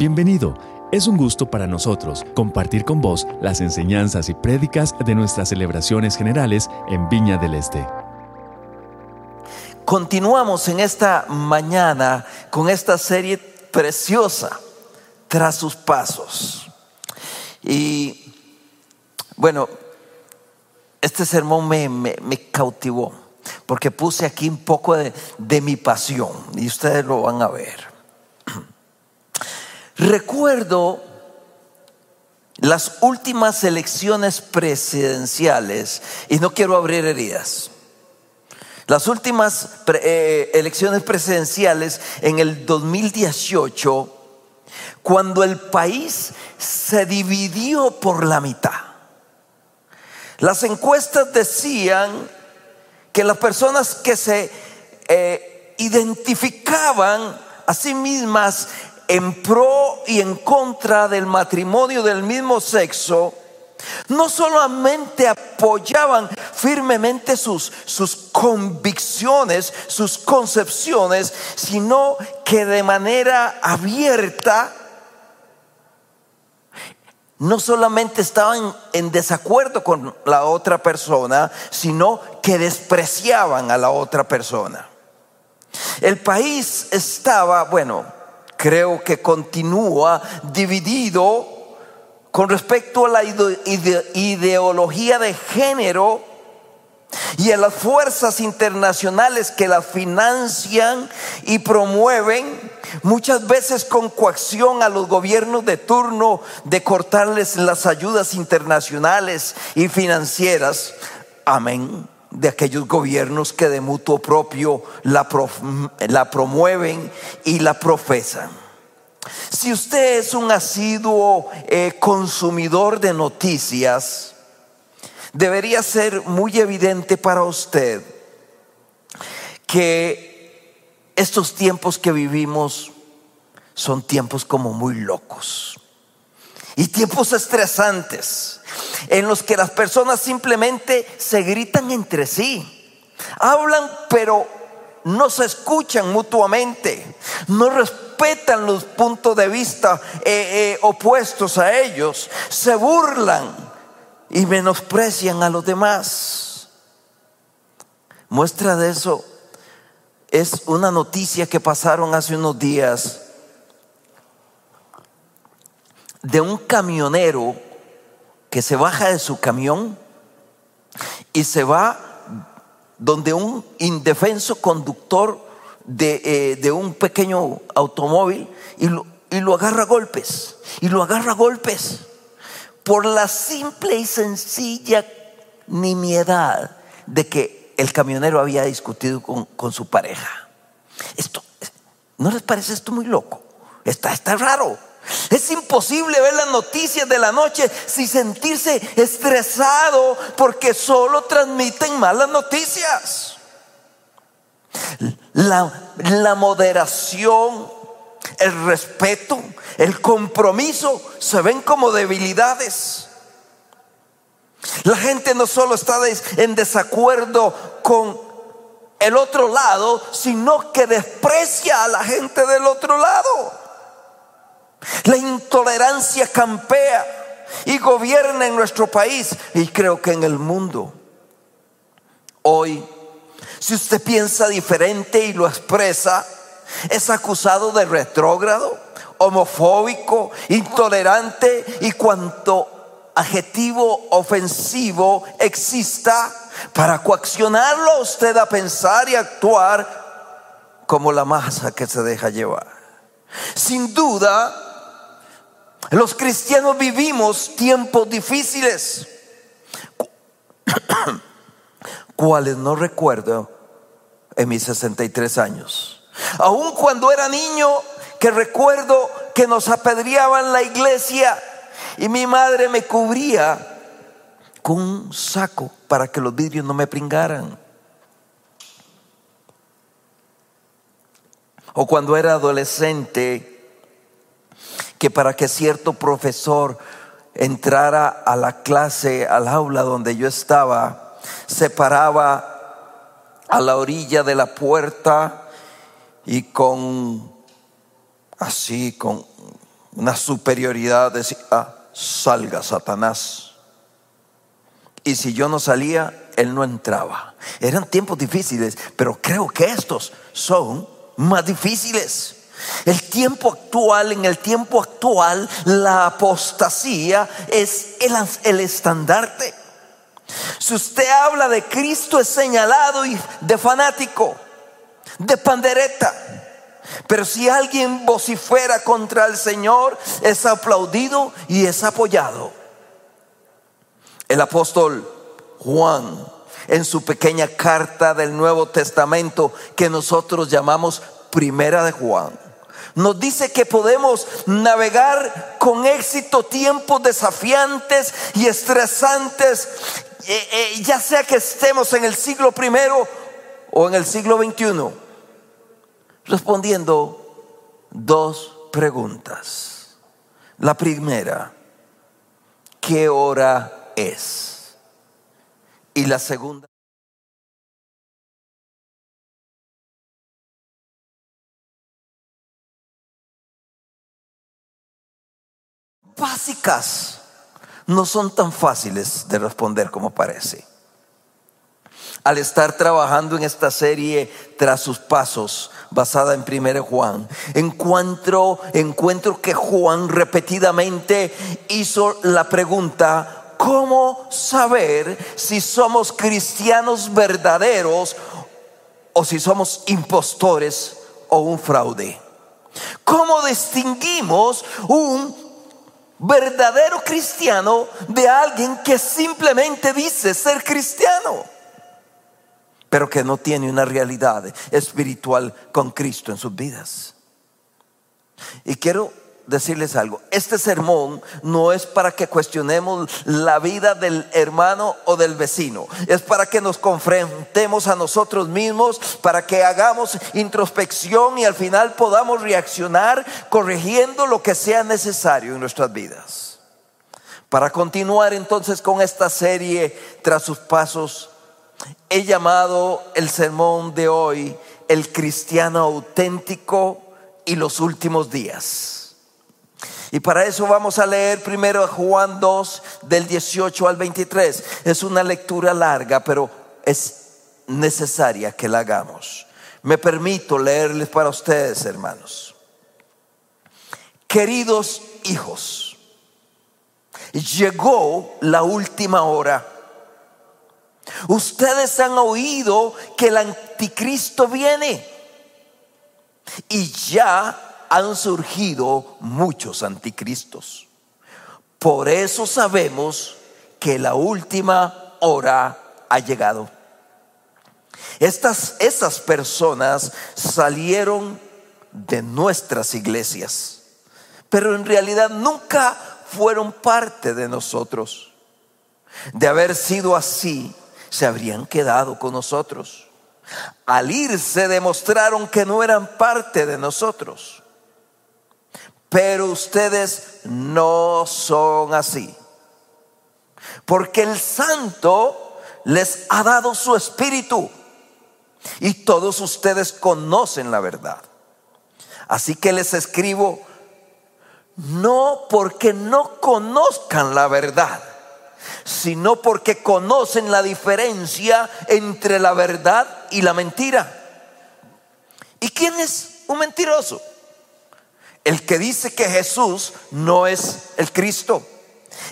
Bienvenido. Es un gusto para nosotros compartir con vos las enseñanzas y prédicas de nuestras celebraciones generales en Viña del Este. Continuamos en esta mañana con esta serie preciosa, tras sus pasos. Y bueno, este sermón me, cautivó, porque puse aquí un poco de, de mi pasión, y ustedes lo van a ver. Recuerdo las últimas elecciones presidenciales, y no quiero abrir heridas, las últimas eh, elecciones presidenciales en el 2018, cuando el país se dividió por la mitad. Las encuestas decían que las personas que se eh, identificaban a sí mismas en pro y en contra del matrimonio del mismo sexo, no solamente apoyaban firmemente sus, sus convicciones, sus concepciones, sino que de manera abierta no solamente estaban en desacuerdo con la otra persona, sino que despreciaban a la otra persona. El país estaba, bueno, creo que continúa dividido con respecto a la ideología de género y a las fuerzas internacionales que la financian y promueven, muchas veces con coacción a los gobiernos de turno de cortarles las ayudas internacionales y financieras. Amén. De aquellos gobiernos que de mutuo propio la, la promueven y la profesan. Si usted es un asiduo eh, consumidor de noticias, debería ser muy evidente para usted que estos tiempos que vivimos son tiempos como muy locos y tiempos estresantes en los que las personas simplemente se gritan entre sí, hablan pero no se escuchan mutuamente, no respetan los puntos de vista eh, eh, opuestos a ellos, se burlan y menosprecian a los demás. Muestra de eso es una noticia que pasaron hace unos días de un camionero que se baja de su camión y se va donde un indefenso conductor de, eh, un pequeño automóvil y lo, y lo agarra a golpes, y lo agarra a golpes, por la simple y sencilla nimiedad de que el camionero había discutido con, con su pareja. Esto, ¿no les parece esto muy loco? Está, está raro. Es imposible ver las noticias de la noche sin sentirse estresado porque solo transmiten malas noticias. La, la, moderación, el respeto, el compromiso se ven como debilidades. La gente no solo está en desacuerdo con el otro lado, sino que desprecia a la gente del otro lado. La intolerancia campea y gobierna en nuestro país y creo que en el mundo. Hoy, si usted piensa diferente y lo expresa, es acusado de retrógrado, homofóbico, intolerante y cuanto adjetivo ofensivo exista para coaccionarlo usted a pensar y actuar como la masa que se deja llevar. Sin duda, los cristianos vivimos tiempos difíciles, cuales no recuerdo en mis 63 años. Aun cuando era niño, que recuerdo que nos apedreaban la iglesia y mi madre me cubría con un saco para que los vidrios no me pringaran. O cuando era adolescente, que para que cierto profesor entrara a la clase, al aula donde yo estaba, se paraba a la orilla de la puerta y con así, con una superioridad, decía, ah, salga Satanás. Y si yo no salía, él no entraba. Eran tiempos difíciles, pero creo que estos son más difíciles. El tiempo actual, en el tiempo actual, la apostasía es el, el estandarte. Si usted habla de Cristo es señalado y de fanático, de pandereta. Pero si alguien vocifera contra el Señor, es aplaudido y es apoyado. El apóstol Juan, en su pequeña carta del Nuevo Testamento que nosotros llamamos Primera de Juan, nos dice que podemos navegar con éxito tiempos desafiantes y estresantes, eh, eh, ya sea que estemos en el siglo primero o en el siglo XXI, respondiendo dos preguntas. La primera, ¿qué hora es? Y la segunda, básicas no son tan fáciles de responder como parece. Al estar trabajando en esta serie tras sus pasos, basada en 1 Juan, encuentro, encuentro que Juan repetidamente hizo la pregunta, ¿cómo saber si somos cristianos verdaderos o si somos impostores o un fraude? ¿Cómo distinguimos un verdadero cristiano de alguien que simplemente dice ser cristiano, pero que no tiene una realidad espiritual con Cristo en sus vidas. Y quiero decirles algo, este sermón no es para que cuestionemos la vida del hermano o del vecino, es para que nos confrontemos a nosotros mismos, para que hagamos introspección y al final podamos reaccionar corrigiendo lo que sea necesario en nuestras vidas. Para continuar entonces con esta serie tras sus pasos, he llamado el sermón de hoy el cristiano auténtico y los últimos días. Y para eso vamos a leer primero Juan 2 del 18 al 23. Es una lectura larga, pero es necesaria que la hagamos. Me permito leerles para ustedes, hermanos. Queridos hijos, llegó la última hora. Ustedes han oído que el anticristo viene y ya han surgido muchos anticristos. Por eso sabemos que la última hora ha llegado. Estas, esas personas salieron de nuestras iglesias, pero en realidad nunca fueron parte de nosotros. De haber sido así, se habrían quedado con nosotros. Al irse demostraron que no eran parte de nosotros. Pero ustedes no son así. Porque el santo les ha dado su espíritu. Y todos ustedes conocen la verdad. Así que les escribo, no porque no conozcan la verdad, sino porque conocen la diferencia entre la verdad y la mentira. ¿Y quién es un mentiroso? El que dice que Jesús no es el Cristo.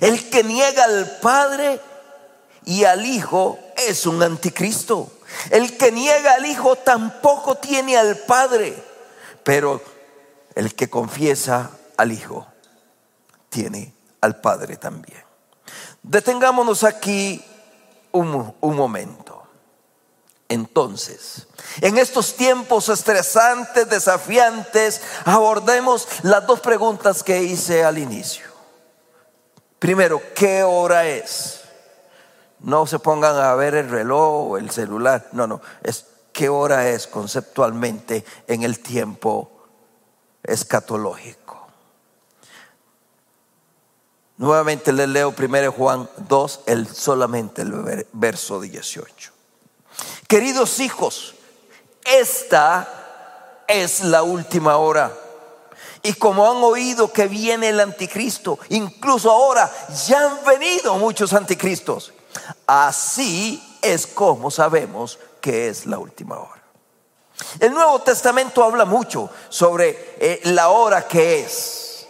El que niega al Padre y al Hijo es un anticristo. El que niega al Hijo tampoco tiene al Padre. Pero el que confiesa al Hijo tiene al Padre también. Detengámonos aquí un, un momento. Entonces, en estos tiempos estresantes, desafiantes, abordemos las dos preguntas que hice al inicio. Primero, ¿qué hora es? No se pongan a ver el reloj o el celular, no, no, es qué hora es conceptualmente en el tiempo escatológico. Nuevamente le leo primero Juan 2, el, solamente el verso 18. Queridos hijos, esta es la última hora. Y como han oído que viene el anticristo, incluso ahora ya han venido muchos anticristos. Así es como sabemos que es la última hora. El Nuevo Testamento habla mucho sobre eh, la hora que es,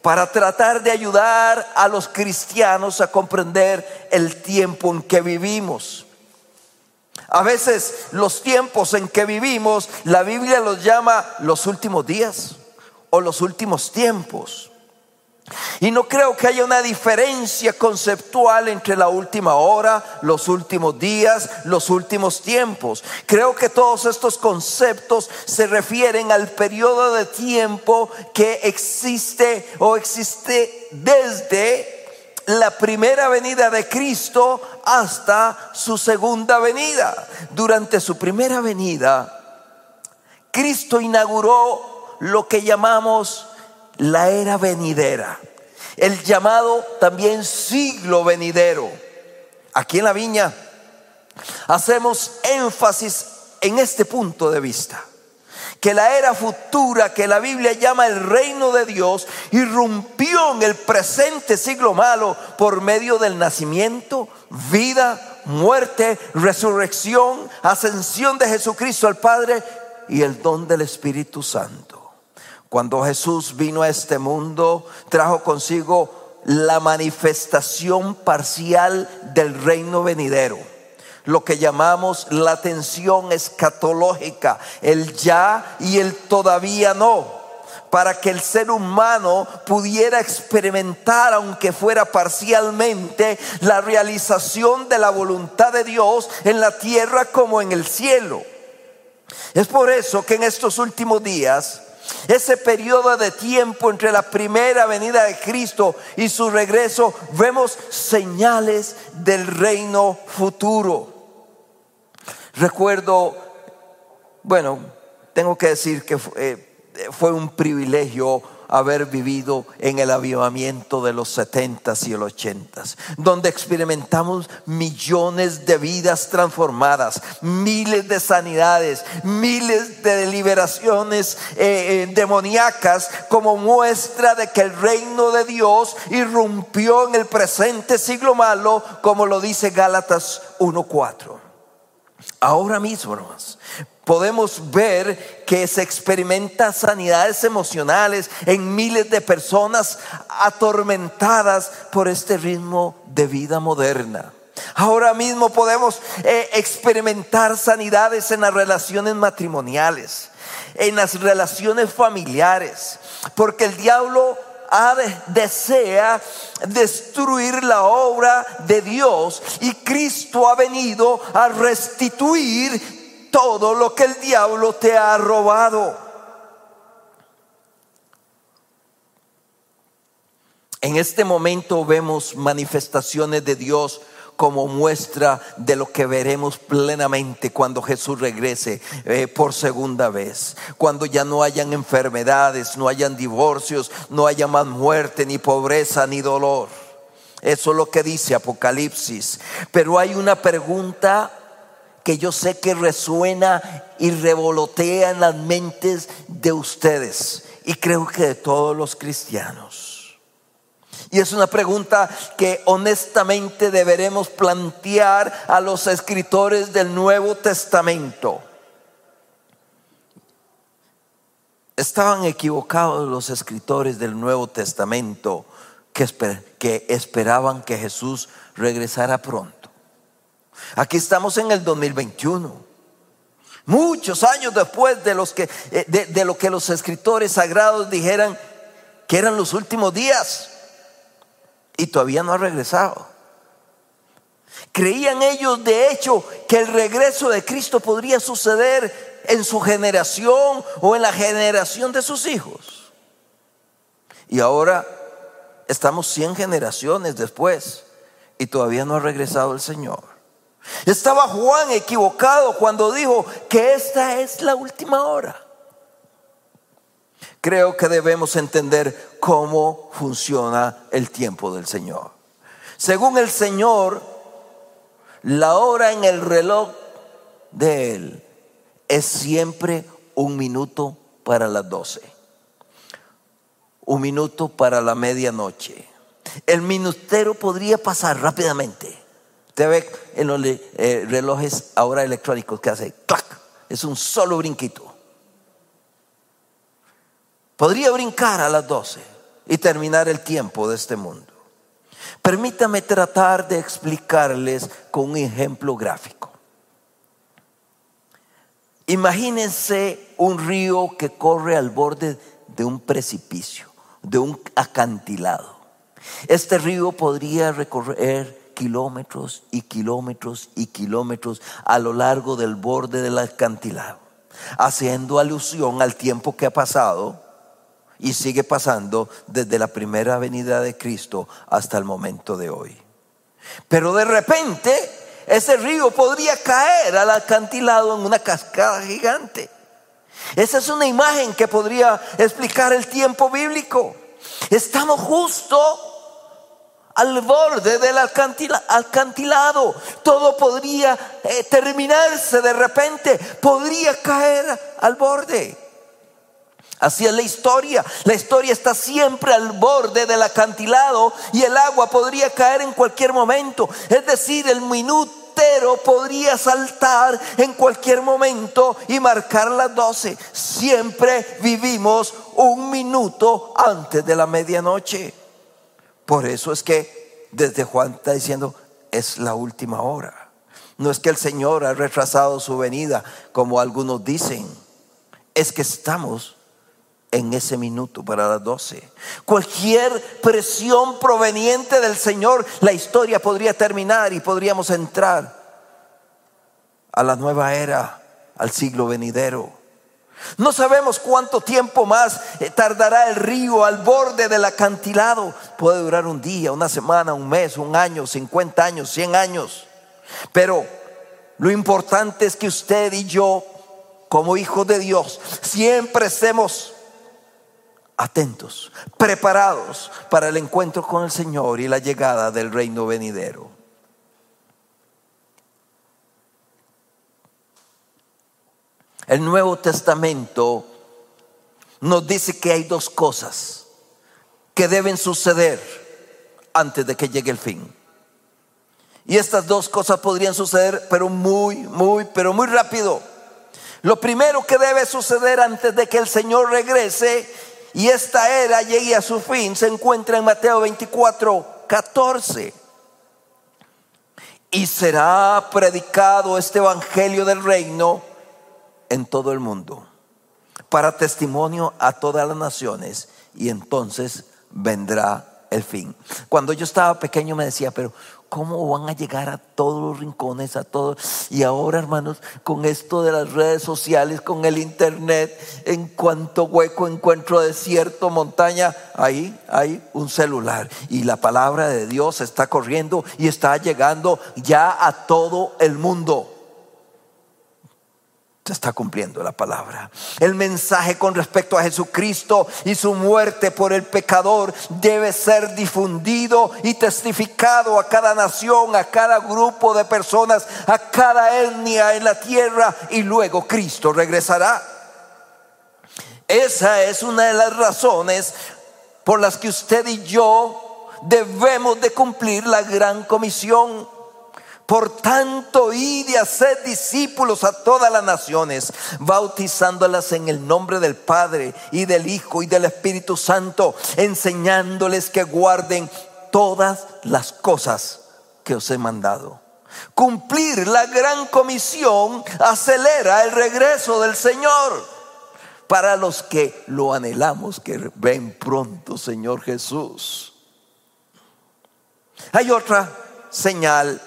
para tratar de ayudar a los cristianos a comprender el tiempo en que vivimos. A veces los tiempos en que vivimos, la Biblia los llama los últimos días o los últimos tiempos. Y no creo que haya una diferencia conceptual entre la última hora, los últimos días, los últimos tiempos. Creo que todos estos conceptos se refieren al periodo de tiempo que existe o existe desde la primera venida de Cristo hasta su segunda venida. Durante su primera venida, Cristo inauguró lo que llamamos la era venidera, el llamado también siglo venidero. Aquí en la viña hacemos énfasis en este punto de vista, que la era futura que la Biblia llama el reino de Dios irrumpió en el presente siglo malo por medio del nacimiento, vida, muerte, resurrección, ascensión de Jesucristo al Padre y el don del Espíritu Santo. Cuando Jesús vino a este mundo, trajo consigo la manifestación parcial del reino venidero, lo que llamamos la tensión escatológica, el ya y el todavía no, para que el ser humano pudiera experimentar, aunque fuera parcialmente, la realización de la voluntad de Dios en la tierra como en el cielo. Es por eso que en estos últimos días, ese periodo de tiempo entre la primera venida de Cristo y su regreso, vemos señales del reino futuro. Recuerdo, bueno, tengo que decir que fue, fue un privilegio haber vivido en el avivamiento de los setentas y el ochentas, donde experimentamos millones de vidas transformadas, miles de sanidades, miles de liberaciones eh, eh, demoníacas, como muestra de que el reino de Dios irrumpió en el presente siglo malo, como lo dice Gálatas 1.4. Ahora mismo, hermanos, podemos ver que se experimenta sanidades emocionales en miles de personas atormentadas por este ritmo de vida moderna. Ahora mismo podemos eh, experimentar sanidades en las relaciones matrimoniales, en las relaciones familiares, porque el diablo desea destruir la obra de Dios y Cristo ha venido a restituir todo lo que el diablo te ha robado. En este momento vemos manifestaciones de Dios como muestra de lo que veremos plenamente cuando Jesús regrese eh, por segunda vez. Cuando ya no hayan enfermedades, no hayan divorcios, no haya más muerte, ni pobreza, ni dolor. Eso es lo que dice Apocalipsis. Pero hay una pregunta que yo sé que resuena y revolotea en las mentes de ustedes y creo que de todos los cristianos. Y es una pregunta que honestamente deberemos plantear a los escritores del Nuevo Testamento. Estaban equivocados los escritores del Nuevo Testamento que, esperaban que Jesús regresara pronto. Aquí estamos en el 2021. Muchos años después de, los que, eh, de, lo que los escritores sagrados dijeran que eran los últimos días. Y todavía no ha regresado. Creían ellos, de hecho, que el regreso de Cristo podría suceder en su generación o en la generación de sus hijos. Y ahora estamos 100 generaciones después y todavía no ha regresado el Señor. Estaba Juan equivocado cuando dijo que esta es la última hora. Creo que debemos entender cómo funciona el tiempo del Señor. Según el Señor, la hora en el reloj de Él es siempre un minuto para las doce. un minuto para la medianoche. El minutero podría pasar rápidamente. Usted ve en los eh, relojes ahora electrónicos que hace clac, es un solo brinquito. Podría brincar a las 12 y terminar el tiempo de este mundo. Permítame tratar de explicarles con un ejemplo gráfico. Imagínense un río que corre al borde de un precipicio, de un acantilado. Este río podría recorrer kilómetros y kilómetros y kilómetros a lo largo del borde del acantilado, haciendo alusión al tiempo que ha pasado y sigue pasando desde la primera venida de Cristo hasta el momento de hoy. Pero de repente ese río podría caer al acantilado en una cascada gigante. Esa es una imagen que podría explicar el tiempo bíblico. Estamos justo al borde del acantilado. Todo podría eh, terminarse de repente, podría caer al borde. Así es la historia. La historia está siempre al borde del acantilado y el agua podría caer en cualquier momento. Es decir, el minutero podría saltar en cualquier momento y marcar las doce. Siempre vivimos un minuto antes de la medianoche. Por eso es que desde Juan está diciendo, es la última hora. No es que el Señor ha retrasado su venida, como algunos dicen. Es que estamos en ese minuto para las doce. Cualquier presión proveniente del Señor, la historia podría terminar y podríamos entrar a la nueva era, al siglo venidero. No sabemos cuánto tiempo más eh, tardará el río al borde del acantilado. Puede durar un día, una semana, un mes, un año, 50 años, 100 años. Pero lo importante es que usted y yo, como hijos de Dios, siempre estemos atentos, preparados para el encuentro con el Señor y la llegada del reino venidero. El Nuevo Testamento nos dice que hay dos cosas que deben suceder antes de que llegue el fin. Y estas dos cosas podrían suceder, pero muy, muy, pero muy rápido. Lo primero que debe suceder antes de que el Señor regrese y esta era llegue a su fin se encuentra en Mateo 24, 14. Y será predicado este Evangelio del Reino en todo el mundo, para testimonio a todas las naciones, y entonces vendrá el fin. Cuando yo estaba pequeño me decía, pero ¿cómo van a llegar a todos los rincones, a todos? Y ahora, hermanos, con esto de las redes sociales, con el internet, en cuanto hueco encuentro desierto, montaña, ahí hay un celular. Y la palabra de Dios está corriendo y está llegando ya a todo el mundo está cumpliendo la palabra. El mensaje con respecto a Jesucristo y su muerte por el pecador debe ser difundido y testificado a cada nación, a cada grupo de personas, a cada etnia en la tierra y luego Cristo regresará. Esa es una de las razones por las que usted y yo debemos de cumplir la gran comisión por tanto, id y haced discípulos a todas las naciones, bautizándolas en el nombre del Padre y del Hijo y del Espíritu Santo, enseñándoles que guarden todas las cosas que os he mandado. Cumplir la gran comisión acelera el regreso del Señor para los que lo anhelamos, que ven pronto, Señor Jesús. Hay otra señal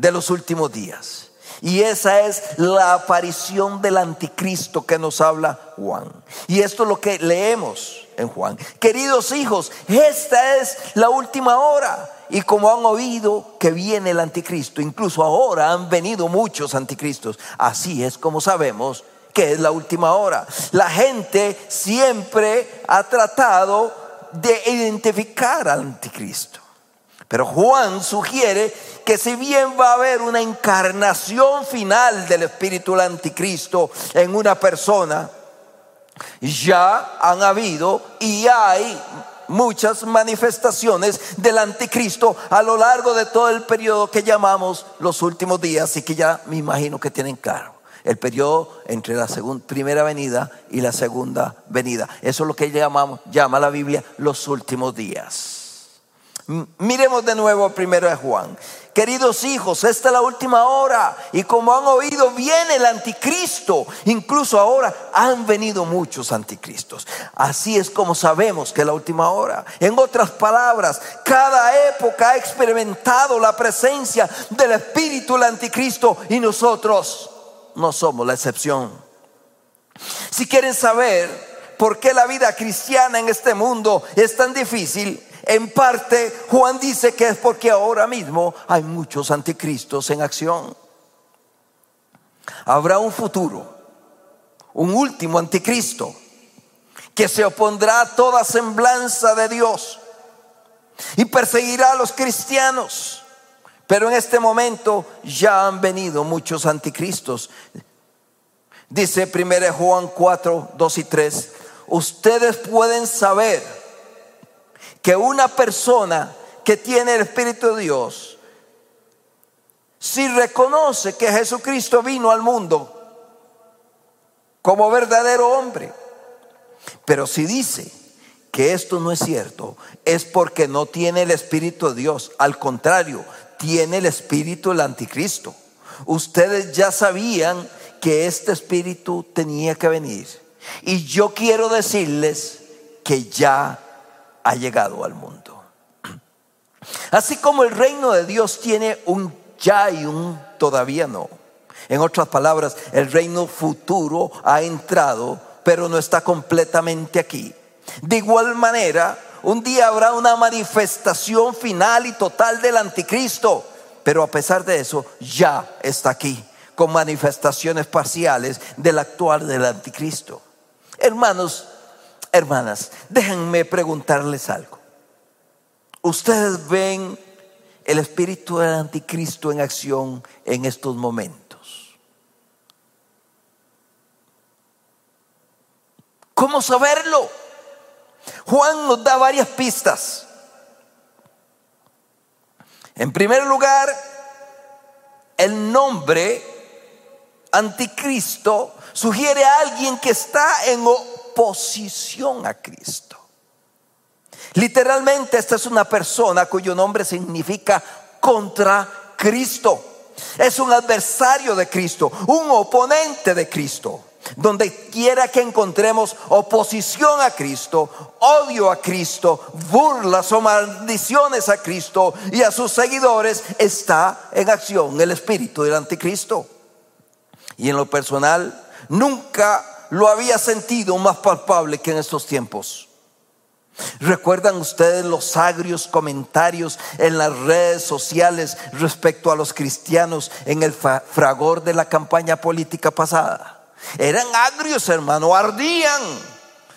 de los últimos días. Y esa es la aparición del anticristo que nos habla Juan. Y esto es lo que leemos en Juan. Queridos hijos, esta es la última hora. Y como han oído que viene el anticristo, incluso ahora han venido muchos anticristos, así es como sabemos que es la última hora. La gente siempre ha tratado de identificar al anticristo. Pero Juan sugiere que si bien va a haber una encarnación final del espíritu del anticristo en una persona, Ya han habido y hay muchas manifestaciones del anticristo a lo largo de todo el periodo que llamamos los últimos días y que ya me imagino que tienen claro. El periodo entre la segunda, primera venida y la segunda venida. Eso es lo que llamamos, llama la Biblia los últimos días. Miremos de nuevo primero a Juan. Queridos hijos, esta es la última hora y como han oído viene el anticristo. Incluso ahora han venido muchos anticristos. Así es como sabemos que es la última hora. En otras palabras, cada época ha experimentado la presencia del espíritu del anticristo y nosotros no somos la excepción. Si quieren saber por qué la vida cristiana en este mundo es tan difícil, en parte, Juan dice que es porque ahora mismo hay muchos anticristos en acción. Habrá un futuro, un último anticristo, que se opondrá a toda semblanza de Dios y perseguirá a los cristianos. Pero en este momento ya han venido muchos anticristos. Dice 1 Juan 4, 2 y 3, ustedes pueden saber que una persona que tiene el Espíritu de Dios, si reconoce que Jesucristo vino al mundo como verdadero hombre, pero si dice que esto no es cierto, es porque no tiene el Espíritu de Dios, al contrario, tiene el Espíritu del Anticristo. Ustedes ya sabían que este Espíritu tenía que venir. Y yo quiero decirles que ya ha llegado al mundo. Así como el reino de Dios tiene un ya y un todavía no. En otras palabras, el reino futuro ha entrado, pero no está completamente aquí. De igual manera, un día habrá una manifestación final y total del anticristo, pero a pesar de eso, ya está aquí, con manifestaciones parciales del actual del anticristo. Hermanos, hermanas, déjenme preguntarles algo. Ustedes ven el espíritu del anticristo en acción en estos momentos. ¿Cómo saberlo? Juan nos da varias pistas. En primer lugar, el nombre anticristo sugiere a alguien que está en oposición a Cristo. Literalmente esta es una persona cuyo nombre significa contra Cristo. Es un adversario de Cristo, un oponente de Cristo. Donde quiera que encontremos oposición a Cristo, odio a Cristo, burlas o maldiciones a Cristo y a sus seguidores, está en acción el espíritu del anticristo. Y en lo personal, nunca lo había sentido más palpable que en estos tiempos. ¿Recuerdan ustedes los agrios comentarios en las redes sociales respecto a los cristianos en el fragor de la campaña política pasada? Eran agrios, hermano, ardían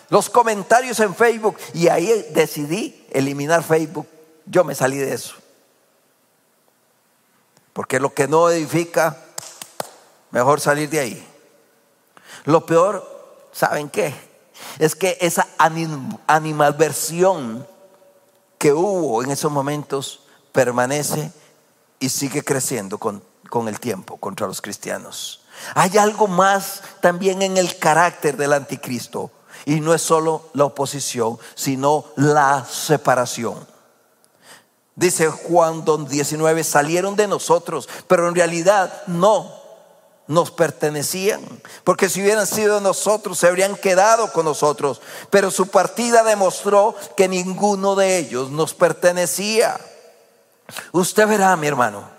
los comentarios en Facebook y ahí decidí eliminar Facebook. Yo me salí de eso. Porque lo que no edifica, mejor salir de ahí. Lo peor, ¿saben qué? Es que esa animalversión que hubo en esos momentos permanece y sigue creciendo con, con el tiempo contra los cristianos. Hay algo más también en el carácter del anticristo y no es solo la oposición, sino la separación. Dice Juan 19, salieron de nosotros, pero en realidad no nos pertenecían, porque si hubieran sido nosotros, se habrían quedado con nosotros, pero su partida demostró que ninguno de ellos nos pertenecía. Usted verá, mi hermano,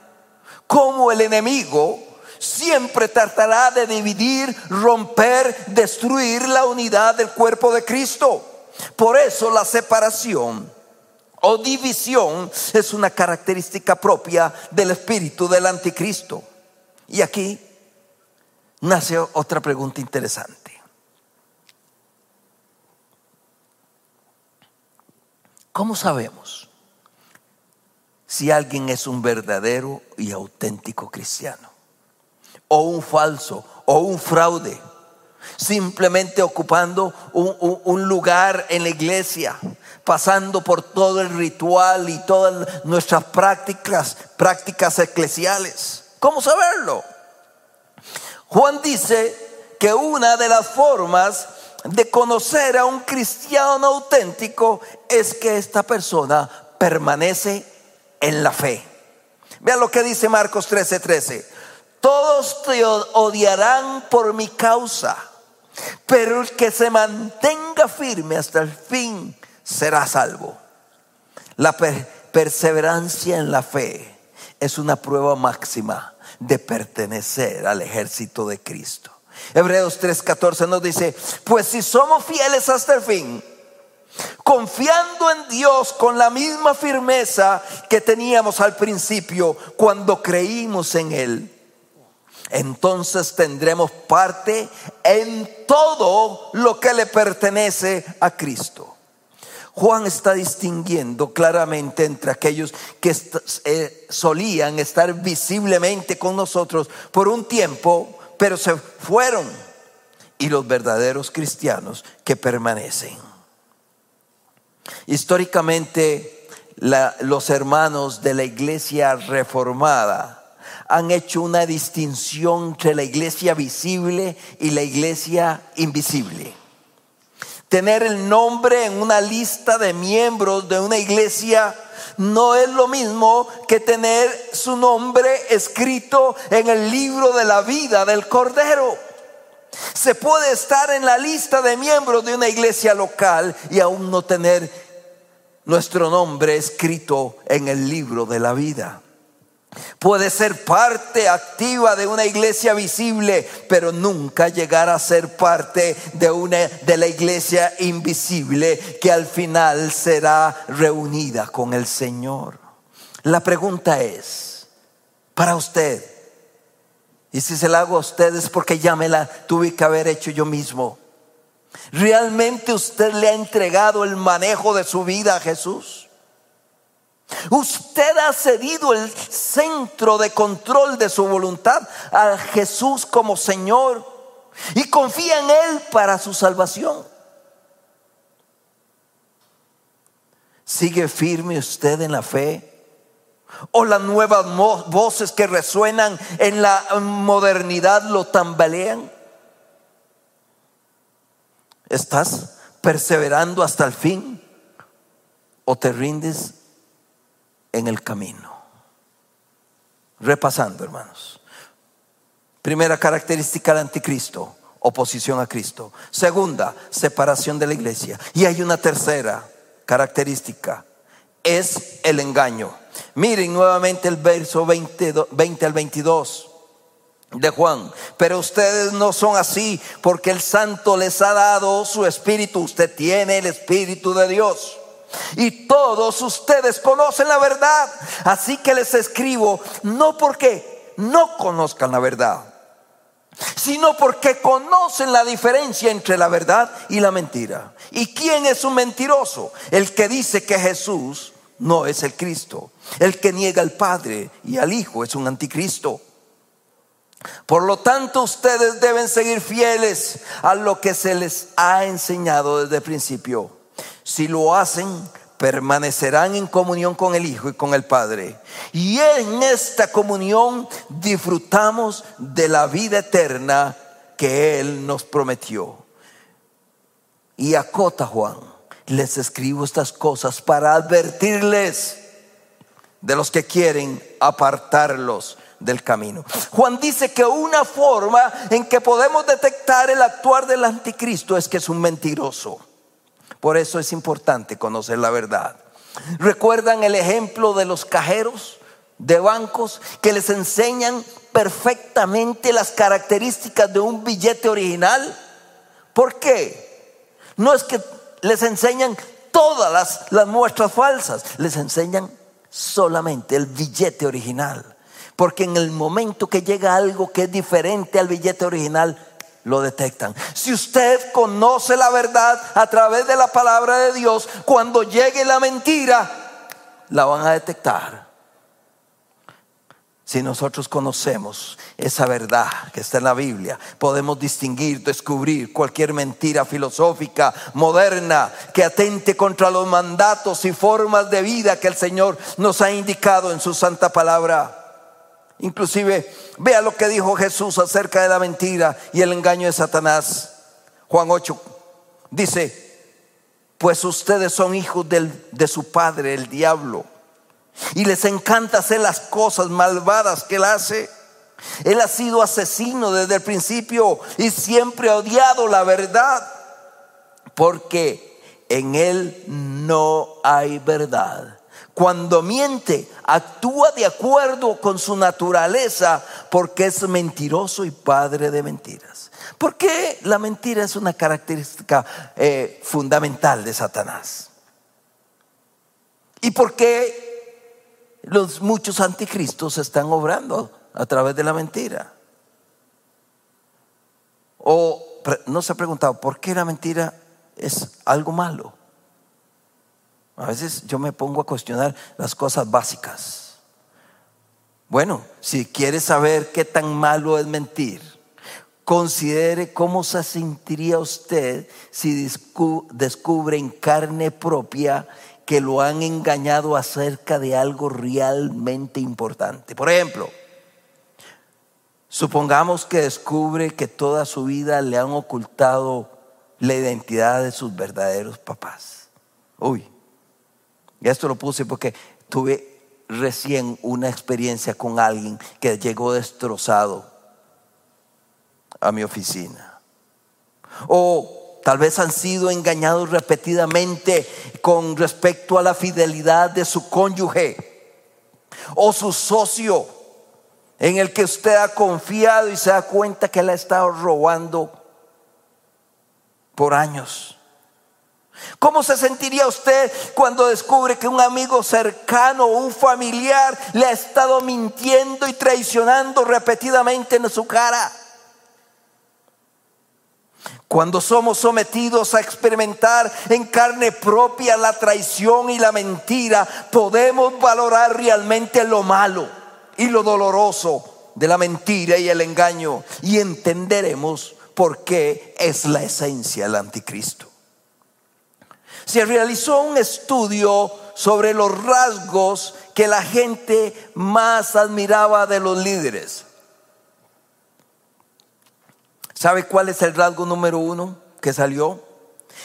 cómo el enemigo siempre tratará de dividir, romper, destruir la unidad del cuerpo de Cristo. Por eso la separación o división es una característica propia del espíritu del anticristo. Y aquí nace otra pregunta interesante. ¿Cómo sabemos si alguien es un verdadero y auténtico cristiano? O un falso, o un fraude. simplemente ocupando un, lugar en la iglesia, pasando por todo el ritual y todas nuestras prácticas, prácticas eclesiales. ¿Cómo saberlo? Juan dice que una de las formas de conocer a un cristiano auténtico es que esta persona permanece en la fe. Vean lo que dice Marcos 13:13. 13. Todos te odiarán por mi causa, pero el que se mantenga firme hasta el fin será salvo. La perseverancia en la fe es una prueba máxima de pertenecer al ejército de Cristo. Hebreos 3:14 nos dice, pues si somos fieles hasta el fin, confiando en Dios con la misma firmeza que teníamos al principio cuando creímos en Él, entonces tendremos parte en todo lo que le pertenece a Cristo. Juan está distinguiendo claramente entre aquellos que eh, solían estar visiblemente con nosotros por un tiempo, pero se fueron, y los verdaderos cristianos que permanecen. Históricamente, los hermanos de la iglesia reformada han hecho una distinción entre la iglesia visible y la iglesia invisible. Tener el nombre en una lista de miembros de una iglesia no es lo mismo que tener su nombre escrito en el libro de la vida del Cordero. Se puede estar en la lista de miembros de una iglesia local y aún no tener nuestro nombre escrito en el libro de la vida. Puede ser parte activa de una iglesia visible, pero nunca llegar a ser parte de una de la iglesia invisible que al final será reunida con el Señor. La pregunta es para usted. Y si se la hago a usted es porque ya me la tuve que haber hecho yo mismo. ¿Realmente usted le ha entregado el manejo de su vida a Jesús? Usted ha cedido el centro de control de su voluntad a Jesús como Señor y confía en Él para su salvación. ¿Sigue firme usted en la fe? ¿O las nuevas voces que resuenan en la modernidad lo tambalean? ¿Estás perseverando hasta el fin? ¿O te rindes en el camino. Repasando, hermanos. Primera característica del anticristo, oposición a Cristo. Segunda, separación de la iglesia. Y hay una tercera característica, es el engaño. Miren nuevamente el verso 20, 20 al 22 de Juan. Pero ustedes no son así porque el santo les ha dado su espíritu. Usted tiene el espíritu de Dios. Y todos ustedes conocen la verdad. Así que les escribo, no porque no conozcan la verdad, sino porque conocen la diferencia entre la verdad y la mentira. ¿Y quién es un mentiroso? El que dice que Jesús no es el Cristo. El que niega al Padre y al Hijo es un anticristo. Por lo tanto, ustedes deben seguir fieles a lo que se les ha enseñado desde el principio. Si lo hacen, permanecerán en comunión con el Hijo y con el Padre. Y en esta comunión disfrutamos de la vida eterna que Él nos prometió. Y acota Juan, les escribo estas cosas para advertirles de los que quieren apartarlos del camino. Juan dice que una forma en que podemos detectar el actuar del anticristo es que es un mentiroso. Por eso es importante conocer la verdad. ¿Recuerdan el ejemplo de los cajeros de bancos que les enseñan perfectamente las características de un billete original? ¿Por qué? No es que les enseñan todas las, las muestras falsas, les enseñan solamente el billete original. Porque en el momento que llega algo que es diferente al billete original, lo detectan. Si usted conoce la verdad a través de la palabra de Dios, cuando llegue la mentira, la van a detectar. Si nosotros conocemos esa verdad que está en la Biblia, podemos distinguir, descubrir cualquier mentira filosófica, moderna, que atente contra los mandatos y formas de vida que el Señor nos ha indicado en su santa palabra. Inclusive, vea lo que dijo Jesús acerca de la mentira y el engaño de Satanás. Juan 8 dice, pues ustedes son hijos de su padre, el diablo y les encanta hacer las cosas malvadas que él hace. Él ha sido asesino desde el principio y siempre ha odiado la verdad porque en él no hay verdad. Cuando miente, actúa de acuerdo con su naturaleza porque es mentiroso y padre de mentiras. ¿Por qué la mentira es una característica eh, fundamental de Satanás? ¿Y por qué los muchos anticristos están obrando a través de la mentira. O no se ha preguntado, ¿por qué la mentira es algo malo? A veces yo me pongo a cuestionar las cosas básicas. Bueno, si quiere saber qué tan malo es mentir, considere cómo se sentiría usted si descubre en carne propia que lo han engañado acerca de algo realmente importante. Por ejemplo, supongamos que descubre que toda su vida le han ocultado la identidad de sus verdaderos papás. Uy, y esto lo puse porque tuve recién una experiencia con alguien que llegó destrozado a mi oficina. O Tal vez han sido engañados repetidamente con respecto a la fidelidad de su cónyuge o su socio en el que usted ha confiado y se da cuenta que le ha estado robando por años. ¿Cómo se sentiría usted cuando descubre que un amigo cercano o un familiar le ha estado mintiendo y traicionando repetidamente en su cara? Cuando somos sometidos a experimentar en carne propia la traición y la mentira, podemos valorar realmente lo malo y lo doloroso de la mentira y el engaño y entenderemos por qué es la esencia del anticristo. Se realizó un estudio sobre los rasgos que la gente más admiraba de los líderes. ¿Sabe cuál es el rasgo número uno que salió?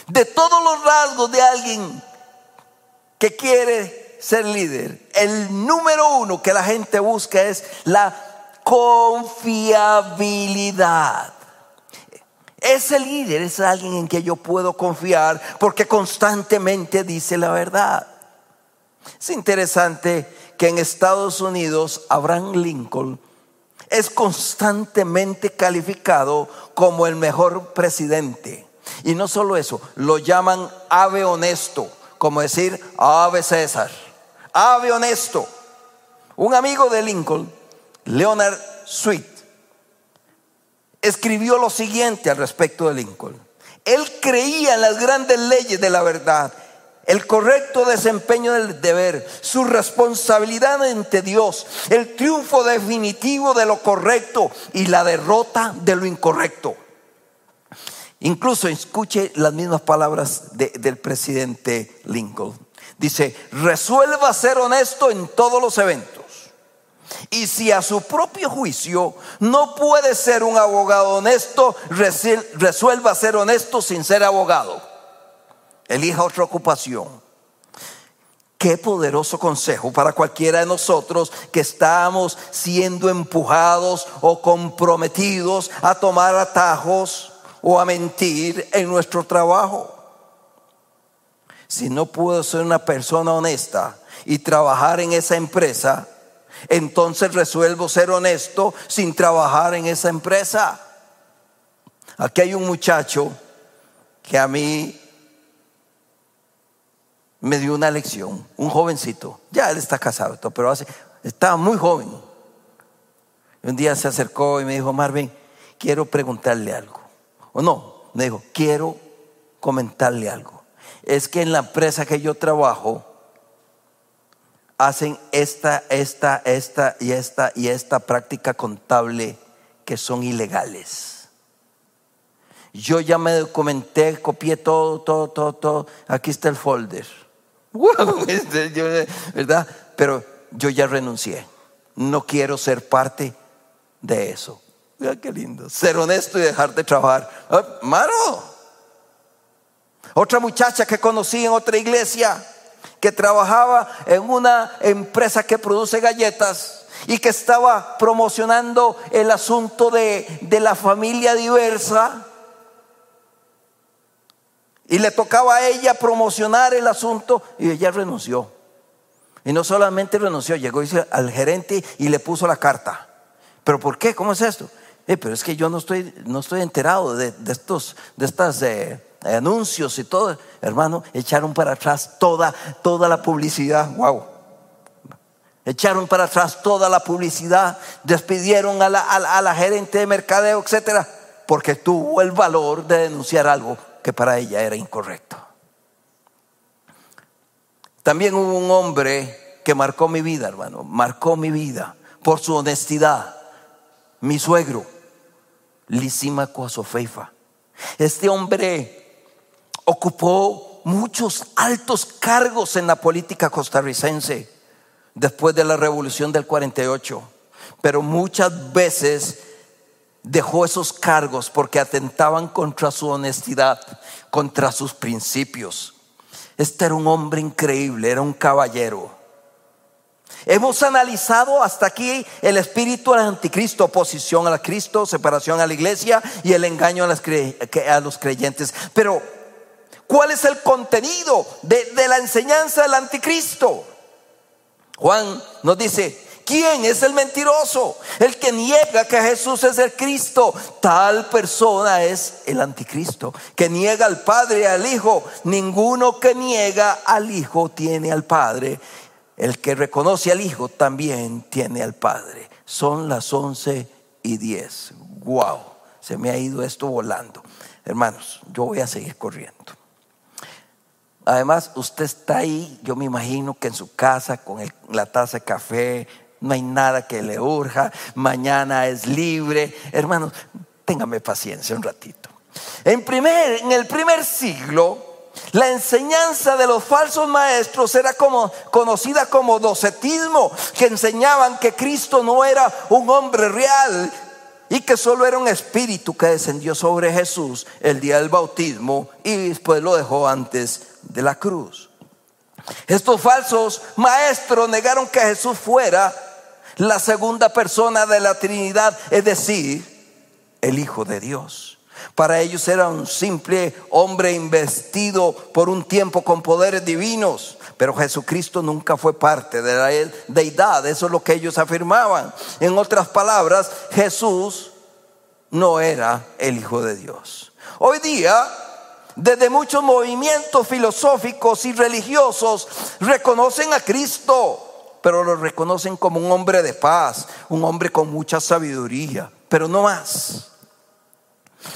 De todos los rasgos de alguien que quiere ser líder, el número uno que la gente busca es la confiabilidad. Ese líder es alguien en que yo puedo confiar porque constantemente dice la verdad. Es interesante que en Estados Unidos Abraham Lincoln es constantemente calificado como el mejor presidente. Y no solo eso, lo llaman ave honesto, como decir ave César, ave honesto. Un amigo de Lincoln, Leonard Sweet, escribió lo siguiente al respecto de Lincoln. Él creía en las grandes leyes de la verdad el correcto desempeño del deber, su responsabilidad ante Dios, el triunfo definitivo de lo correcto y la derrota de lo incorrecto. Incluso escuche las mismas palabras del presidente Lincoln. Dice, resuelva ser honesto en todos los eventos. Y si a su propio juicio no puede ser un abogado honesto, resuelva ser honesto sin ser abogado elija otra ocupación. Qué poderoso consejo para cualquiera de nosotros que estamos siendo empujados o comprometidos a tomar atajos o a mentir en nuestro trabajo. Si no puedo ser una persona honesta y trabajar en esa empresa, entonces resuelvo ser honesto sin trabajar en esa empresa. Aquí hay un muchacho que a mí me dio una lección, un jovencito, ya él está casado, pero hace, estaba muy joven. Un día se acercó y me dijo, Marvin, quiero preguntarle algo. O no, me dijo, quiero comentarle algo. Es que en la empresa que yo trabajo hacen esta, esta, esta y esta y esta práctica contable que son ilegales. Yo ya me documenté, copié todo, todo, todo, todo. Aquí está el folder. Este, ¿Verdad? Pero yo ya renuncié. No quiero ser parte de eso. Mira qué lindo. Ser honesto y dejar de trabajar. Ah, Maro. Otra muchacha que conocí en otra iglesia que trabajaba en una empresa que produce galletas y que estaba promocionando el asunto de, de la familia diversa. Y le tocaba a ella promocionar el asunto y ella renunció. Y no solamente renunció, llegó al gerente y le puso la carta. ¿Pero por qué? ¿Cómo es esto? Eh, pero es que yo no estoy, no estoy enterado de, estos, de estas eh, anuncios y todo. Hermano, echaron para atrás toda, toda la publicidad. Wow. Echaron para atrás toda la publicidad, despidieron a la, a gerente de mercadeo, etcétera, porque tuvo el valor de denunciar algo que para ella era incorrecto. También hubo un hombre que marcó mi vida, hermano, marcó mi vida por su honestidad. Mi suegro, Lisímaco Azofeifa. Este hombre ocupó muchos altos cargos en la política costarricense después de la revolución del 48, pero muchas veces dejó esos cargos porque atentaban contra su honestidad, contra sus principios. Este era un hombre increíble, era un caballero. Hemos analizado hasta aquí el espíritu del anticristo, oposición a Cristo, separación a la iglesia y el engaño a, los creyentes. Pero, ¿cuál es el contenido de, la enseñanza del anticristo? Juan nos dice, ¿Quién es el mentiroso? El que niega que Jesús es el Cristo. Tal persona es el anticristo, que niega al Padre y al Hijo. Ninguno que niega al Hijo tiene al Padre. El que reconoce al Hijo también tiene al Padre. Son las once y diez. Wow, se me ha ido esto volando. Hermanos, yo voy a seguir corriendo. Además, usted está ahí, yo me imagino que en su casa con la taza de café, no hay nada que le urja, mañana es libre. Hermanos, téngame paciencia un ratito. En, primer, en el primer siglo, la enseñanza de los falsos maestros era como, conocida como docetismo, que enseñaban que Cristo no era un hombre real y que solo era un espíritu que descendió sobre Jesús el día del bautismo y después lo dejó antes de la cruz. Estos falsos maestros negaron que Jesús fuera la segunda persona de la Trinidad, es decir, el Hijo de Dios. Para ellos era un simple hombre investido por un tiempo con poderes divinos, pero Jesucristo nunca fue parte de la deidad, eso es lo que ellos afirmaban. En otras palabras, Jesús no era el Hijo de Dios. Hoy día, desde muchos movimientos filosóficos y religiosos reconocen a Cristo pero lo reconocen como un hombre de paz, un hombre con mucha sabiduría, pero no más.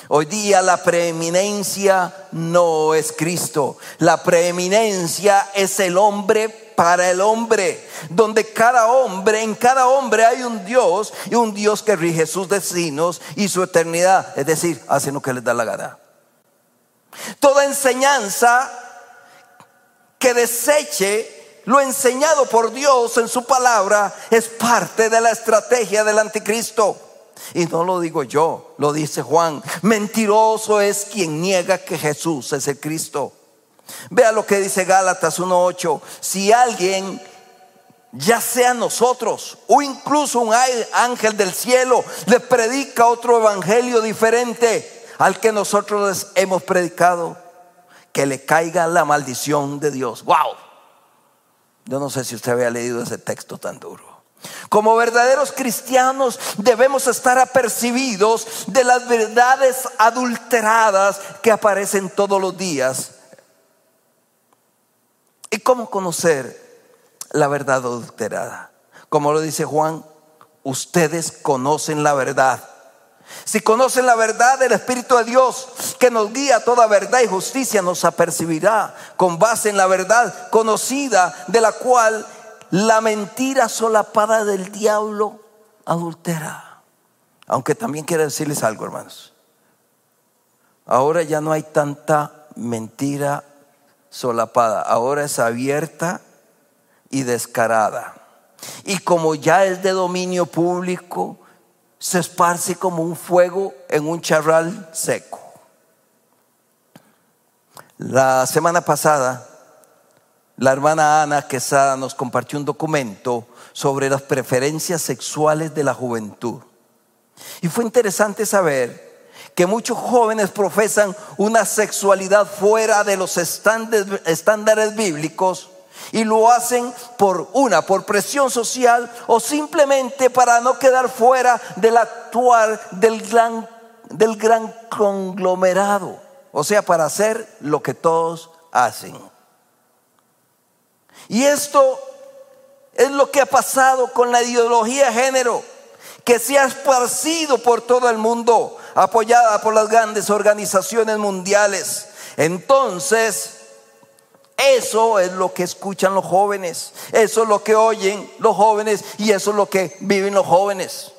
Hoy día la preeminencia no es Cristo, la preeminencia es el hombre para el hombre, donde cada hombre, en cada hombre hay un Dios y un Dios que rige sus destinos y su eternidad, es decir, hace lo que les da la gana. Toda enseñanza que deseche lo enseñado por Dios en su palabra es parte de la estrategia del anticristo. Y no lo digo yo, lo dice Juan. Mentiroso es quien niega que Jesús es el Cristo. Vea lo que dice Gálatas 1.8. Si alguien, ya sea nosotros o incluso un ángel del cielo, le predica otro evangelio diferente al que nosotros les hemos predicado, que le caiga la maldición de Dios. ¡Wow! Yo no sé si usted había leído ese texto tan duro. Como verdaderos cristianos debemos estar apercibidos de las verdades adulteradas que aparecen todos los días. ¿Y cómo conocer la verdad adulterada? Como lo dice Juan, ustedes conocen la verdad si conocen la verdad del Espíritu de Dios que nos guía toda verdad y justicia, nos apercibirá con base en la verdad conocida de la cual la mentira solapada del diablo adultera. Aunque también quiero decirles algo, hermanos. Ahora ya no hay tanta mentira solapada, ahora es abierta y descarada. Y como ya es de dominio público, se esparce como un fuego en un charral seco. La semana pasada, la hermana Ana Quesada nos compartió un documento sobre las preferencias sexuales de la juventud. Y fue interesante saber que muchos jóvenes profesan una sexualidad fuera de los estándares bíblicos y lo hacen por una, por presión social o simplemente para no quedar fuera del actuar del gran, del gran conglomerado. O sea, para hacer lo que todos hacen. Y esto es lo que ha pasado con la ideología de género, que se ha esparcido por todo el mundo, apoyada por las grandes organizaciones mundiales. Entonces, eso es lo que escuchan los jóvenes, eso es lo que oyen los jóvenes y eso es lo que viven los jóvenes.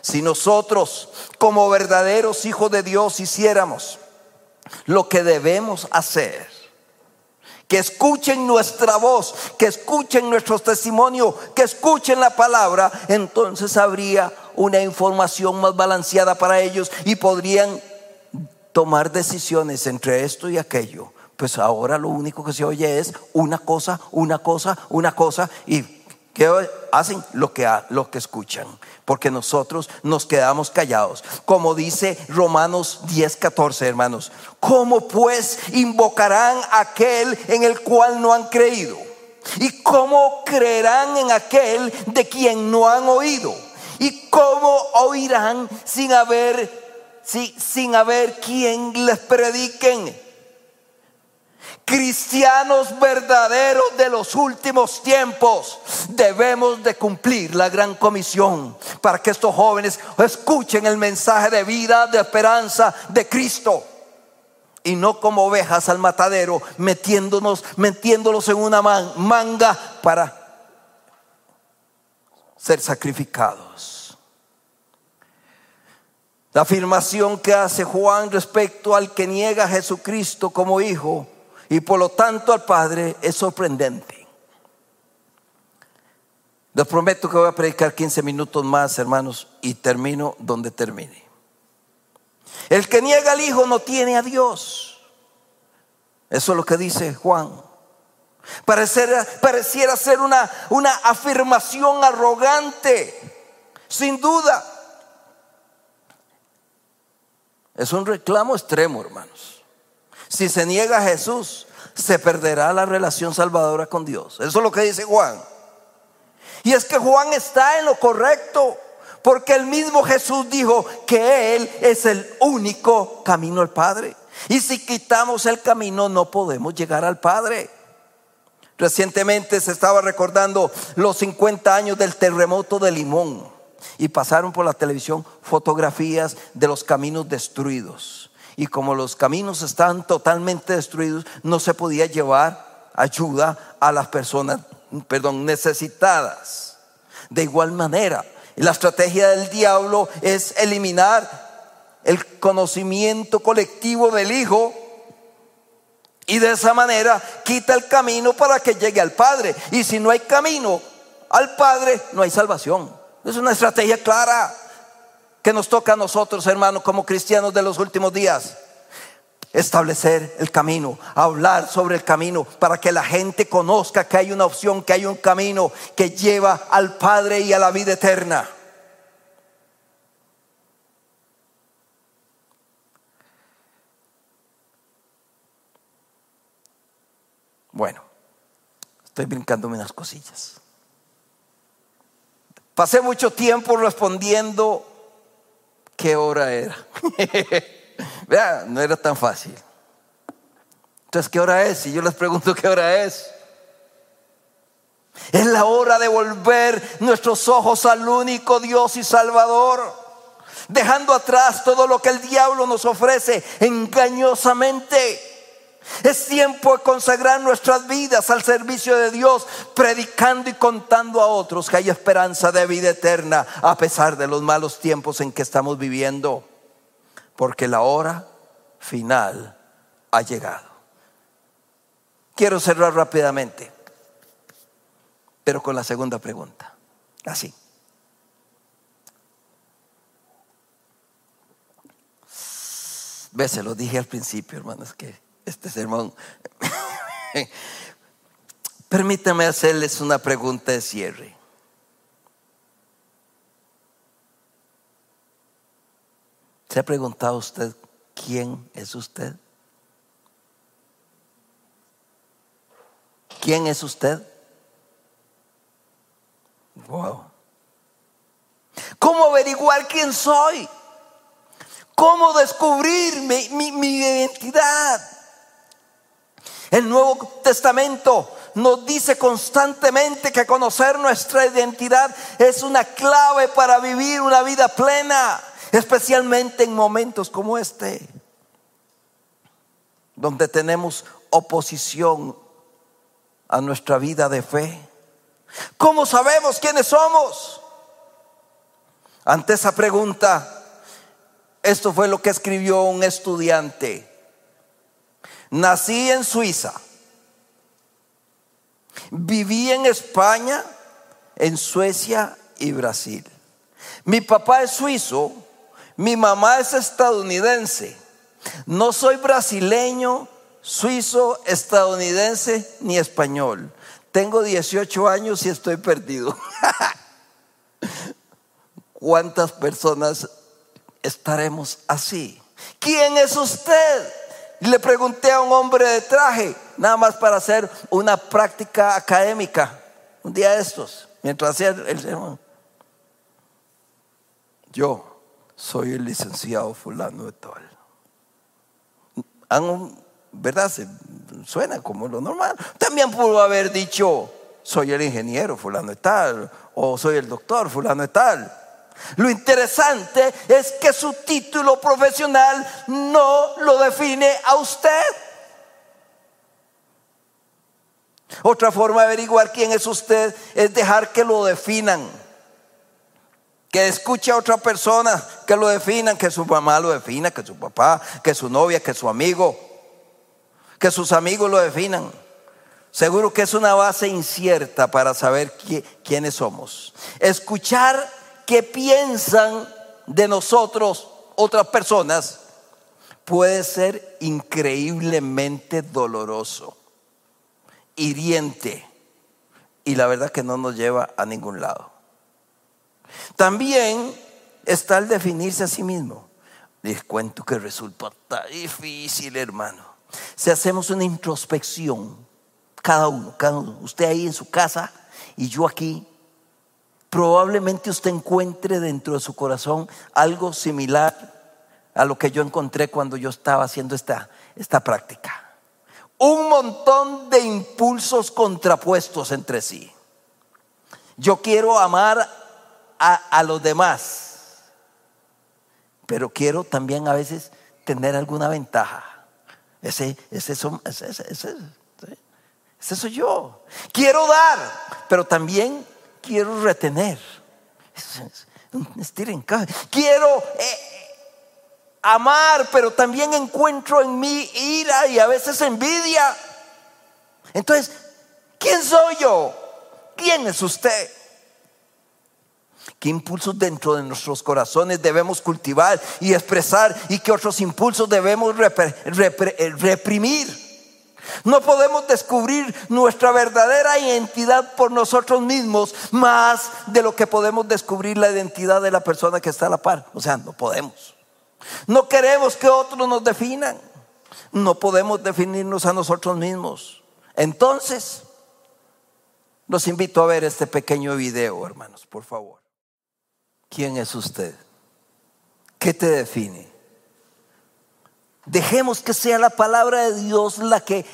Si nosotros, como verdaderos hijos de Dios, hiciéramos lo que debemos hacer, que escuchen nuestra voz, que escuchen nuestro testimonio, que escuchen la palabra, entonces habría una información más balanceada para ellos y podrían tomar decisiones entre esto y aquello. Pues ahora lo único que se oye es una cosa, una cosa, una cosa y ¿qué hacen? Lo que, lo que escuchan. Porque nosotros nos quedamos callados. Como dice Romanos 10, 14, hermanos. ¿Cómo pues invocarán aquel en el cual no han creído? ¿Y cómo creerán en aquel de quien no han oído? ¿Y cómo oirán sin haber, sin haber quien les prediquen? Cristianos verdaderos de los últimos tiempos, debemos de cumplir la gran comisión para que estos jóvenes escuchen el mensaje de vida, de esperanza de Cristo. Y no como ovejas al matadero, metiéndonos, metiéndolos en una manga para ser sacrificados. La afirmación que hace Juan respecto al que niega a Jesucristo como hijo y por lo tanto al Padre es sorprendente. Les prometo que voy a predicar 15 minutos más, hermanos, y termino donde termine. El que niega al Hijo no tiene a Dios. Eso es lo que dice Juan. Pareciera, pareciera ser una, una afirmación arrogante, sin duda. Es un reclamo extremo, hermanos. Si se niega a Jesús, se perderá la relación salvadora con Dios. Eso es lo que dice Juan. Y es que Juan está en lo correcto, porque el mismo Jesús dijo que Él es el único camino al Padre. Y si quitamos el camino no podemos llegar al Padre. Recientemente se estaba recordando los 50 años del terremoto de Limón y pasaron por la televisión fotografías de los caminos destruidos y como los caminos estaban totalmente destruidos, no se podía llevar ayuda a las personas, perdón, necesitadas. De igual manera, la estrategia del diablo es eliminar el conocimiento colectivo del Hijo y de esa manera quita el camino para que llegue al Padre. Y si no hay camino al Padre, no hay salvación. Es una estrategia clara que nos toca a nosotros, hermanos, como cristianos de los últimos días. Establecer el camino, hablar sobre el camino, para que la gente conozca que hay una opción, que hay un camino que lleva al Padre y a la vida eterna. Bueno, estoy brincándome unas cosillas. Pasé mucho tiempo respondiendo qué hora era. Vea, no era tan fácil. Entonces, ¿qué hora es? Y yo les pregunto qué hora es. Es la hora de volver nuestros ojos al único Dios y Salvador, dejando atrás todo lo que el diablo nos ofrece engañosamente. Es tiempo de consagrar nuestras vidas al servicio de Dios, predicando y contando a otros que hay esperanza de vida eterna a pesar de los malos tiempos en que estamos viviendo, porque la hora final ha llegado. Quiero cerrar rápidamente, pero con la segunda pregunta, así. Ve, se lo dije al principio, hermanos, que este sermón. Permítame hacerles una pregunta de cierre. ¿Se ha preguntado usted quién es usted? ¿Quién es usted? Wow. ¿Cómo averiguar quién soy? ¿Cómo descubrir mi, identidad? El Nuevo Testamento nos dice constantemente que conocer nuestra identidad es una clave para vivir una vida plena, especialmente en momentos como este, donde tenemos oposición a nuestra vida de fe. ¿Cómo sabemos quiénes somos? Ante esa pregunta, esto fue lo que escribió un estudiante. Nací en Suiza. Viví en España, en Suecia y Brasil. Mi papá es suizo, mi mamá es estadounidense. No soy brasileño, suizo, estadounidense ni español. Tengo 18 años y estoy perdido. ¿Cuántas personas estaremos así. ¿Quién es usted? Le pregunté a un hombre de traje, nada más para hacer una práctica académica, un día de estos, mientras hacía el sermón. Yo soy el licenciado fulano de tal. ¿Verdad? suena como lo normal. También pudo haber dicho, soy el ingeniero fulano de tal, o soy el doctor fulano de tal. Lo interesante es que su título profesional no lo define a usted. Otra forma de averiguar quién es usted es dejar que lo definan. Que escuche a otra persona que lo definan, que su mamá lo defina, que su papá, que su novia, que su amigo, que sus amigos lo definan. Seguro que es una base incierta para saber quiénes somos. Escuchar que piensan de nosotros otras personas puede ser increíblemente doloroso, hiriente y la verdad que no nos lleva a ningún lado. También está el definirse a sí mismo. Les cuento que resulta difícil, hermano. Si hacemos una introspección, cada uno, cada uno, usted ahí en su casa y yo aquí, probablemente usted encuentre dentro de su corazón algo similar a lo que yo encontré cuando yo estaba haciendo esta, esta práctica. Un montón de impulsos contrapuestos entre sí. Yo quiero amar a, los demás, pero quiero también a veces tener alguna ventaja. Ese, ese, ese, ese, ese soy yo. Quiero dar, pero también quiero retener. Quiero eh, amar, pero también encuentro en mí ira y a veces envidia. Entonces, ¿quién soy yo? ¿Quién es usted? ¿Qué impulsos dentro de nuestros corazones debemos cultivar y expresar y qué otros impulsos debemos reprimir? No podemos descubrir nuestra verdadera identidad por nosotros mismos más de lo que podemos descubrir la identidad de la persona que está a la par. O sea, no podemos. No queremos que otros nos definan. No podemos definirnos a nosotros mismos. Entonces, los invito a ver este pequeño video, hermanos, por favor. ¿Quién es usted? ¿Qué te define? Dejemos que sea la palabra de Dios la que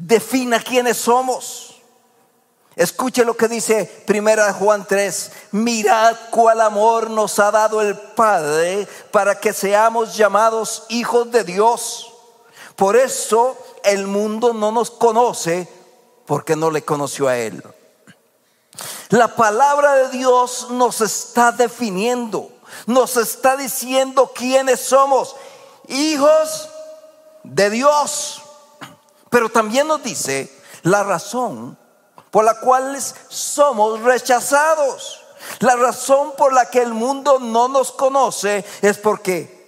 defina quiénes somos. Escuche lo que dice Primera Juan 3. Mirad cuál amor nos ha dado el Padre para que seamos llamados hijos de Dios. Por eso el mundo no nos conoce porque no le conoció a Él. La palabra de Dios nos está definiendo, nos está diciendo quiénes somos, hijos de Dios. Pero también nos dice la razón por la cual somos rechazados. La razón por la que el mundo no nos conoce es porque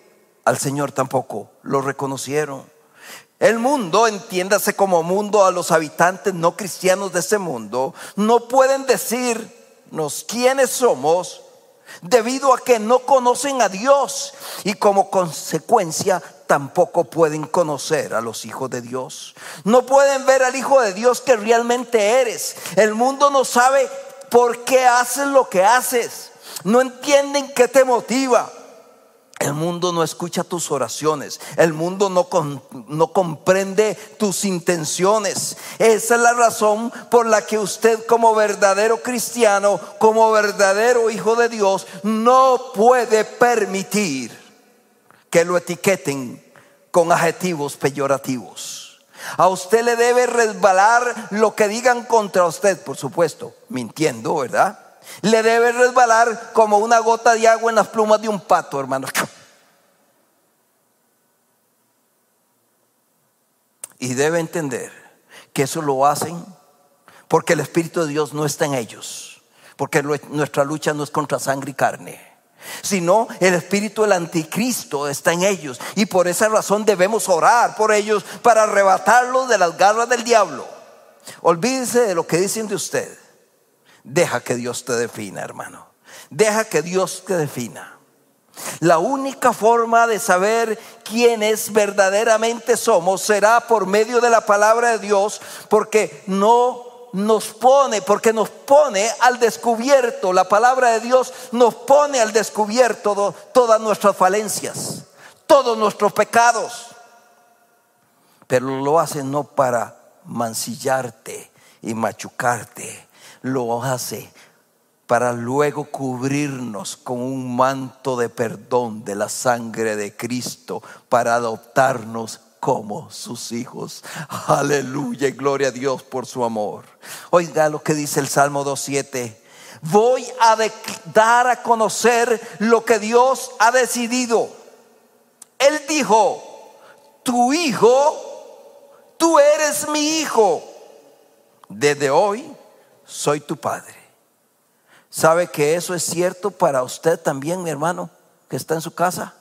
al Señor tampoco lo reconocieron. El mundo, entiéndase como mundo a los habitantes no cristianos de ese mundo, no pueden decirnos quiénes somos debido a que no conocen a Dios y como consecuencia tampoco pueden conocer a los hijos de Dios. No pueden ver al Hijo de Dios que realmente eres. El mundo no sabe por qué haces lo que haces. No entienden qué te motiva. El mundo no escucha tus oraciones. El mundo no, no, comprende tus intenciones. Esa es la razón por la que usted como verdadero cristiano, como verdadero hijo de Dios, no puede permitir que lo etiqueten con adjetivos peyorativos. A usted le debe resbalar lo que digan contra usted, por supuesto, mintiendo, ¿verdad? Le debe resbalar como una gota de agua en las plumas de un pato, hermano. Y debe entender que eso lo hacen porque el Espíritu de Dios no está en ellos. Porque nuestra lucha no es contra sangre y carne, sino el espíritu del anticristo está en ellos. Y por esa razón debemos orar por ellos para arrebatarlos de las garras del diablo. Olvídese de lo que dicen de usted. Deja que Dios te defina, hermano. Deja que Dios te defina. La única forma de saber quiénes verdaderamente somos será por medio de la palabra de Dios, porque no nos pone, porque nos pone al descubierto, la palabra de Dios nos pone al descubierto todas nuestras falencias, todos nuestros pecados, pero lo hace no para mancillarte y machucarte, lo hace para luego cubrirnos con un manto de perdón de la sangre de Cristo, para adoptarnos como sus hijos. Aleluya y gloria a Dios por su amor. Oiga lo que dice el Salmo 2.7. Voy a dar a conocer lo que Dios ha decidido. Él dijo, tu hijo, tú eres mi hijo. Desde hoy soy tu padre. ¿Sabe que eso es cierto para usted también, mi hermano, que está en su casa?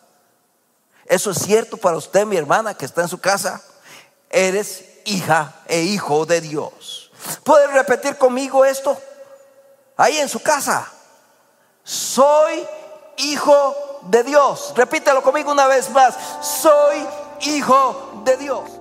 Eso es cierto para usted, mi hermana, que está en su casa. Eres hija e hijo de Dios. ¿Puede repetir conmigo esto? Ahí en su casa. Soy hijo de Dios. Repítelo conmigo una vez más. Soy hijo de Dios.